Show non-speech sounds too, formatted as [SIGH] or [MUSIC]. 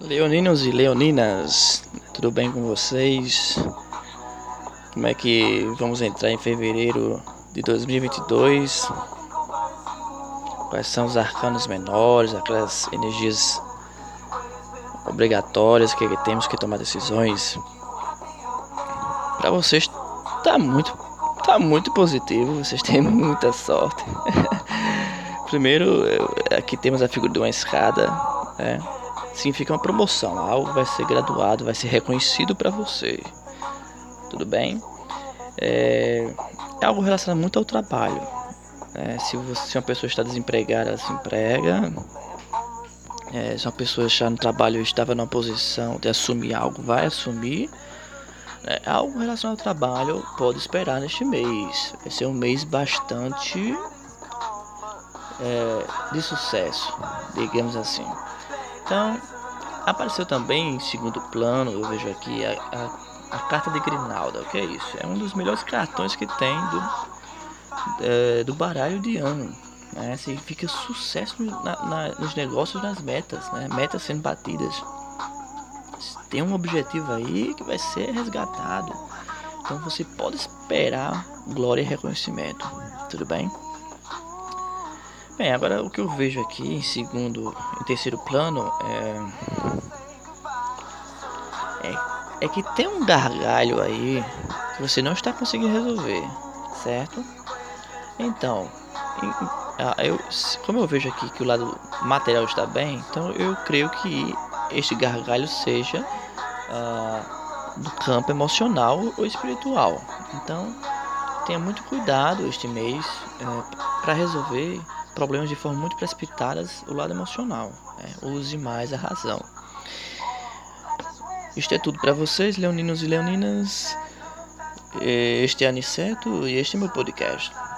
Leoninos e leoninas, tudo bem com vocês? Como é que vamos entrar em fevereiro de 2022? Quais são os arcanos menores, aquelas energias obrigatórias que temos que tomar decisões? Para vocês tá muito tá muito positivo, vocês [LAUGHS] têm muita sorte. [LAUGHS] Primeiro, aqui temos a figura de uma escada, né? Significa uma promoção, algo vai ser graduado, vai ser reconhecido para você. Tudo bem? É, é, algo relacionado muito ao trabalho. É, se, você, se uma pessoa está desempregada, ela se emprega. É, se uma pessoa está no trabalho estava numa posição de assumir algo, vai assumir. É, algo relacionado ao trabalho pode esperar neste mês. Vai ser um mês bastante é, de sucesso, digamos assim. Então, apareceu também em segundo plano, eu vejo aqui a, a, a carta de Grinalda. O que é isso? É um dos melhores cartões que tem do, é, do baralho de ano. Né? Significa sucesso na, na, nos negócios, nas metas, né? metas sendo batidas. Tem um objetivo aí que vai ser resgatado. Então você pode esperar glória e reconhecimento. Tudo bem? Bem, agora o que eu vejo aqui em segundo e terceiro plano é, é, é que tem um gargalho aí que você não está conseguindo resolver, certo? Então, eu, como eu vejo aqui que o lado material está bem, então eu creio que este gargalho seja uh, do campo emocional ou espiritual. Então, tenha muito cuidado este mês uh, para resolver problemas de forma muito precipitadas o lado emocional. Né? Use mais a razão. Isto é tudo para vocês, leoninos e leoninas. Este é Aniceto e este é meu podcast.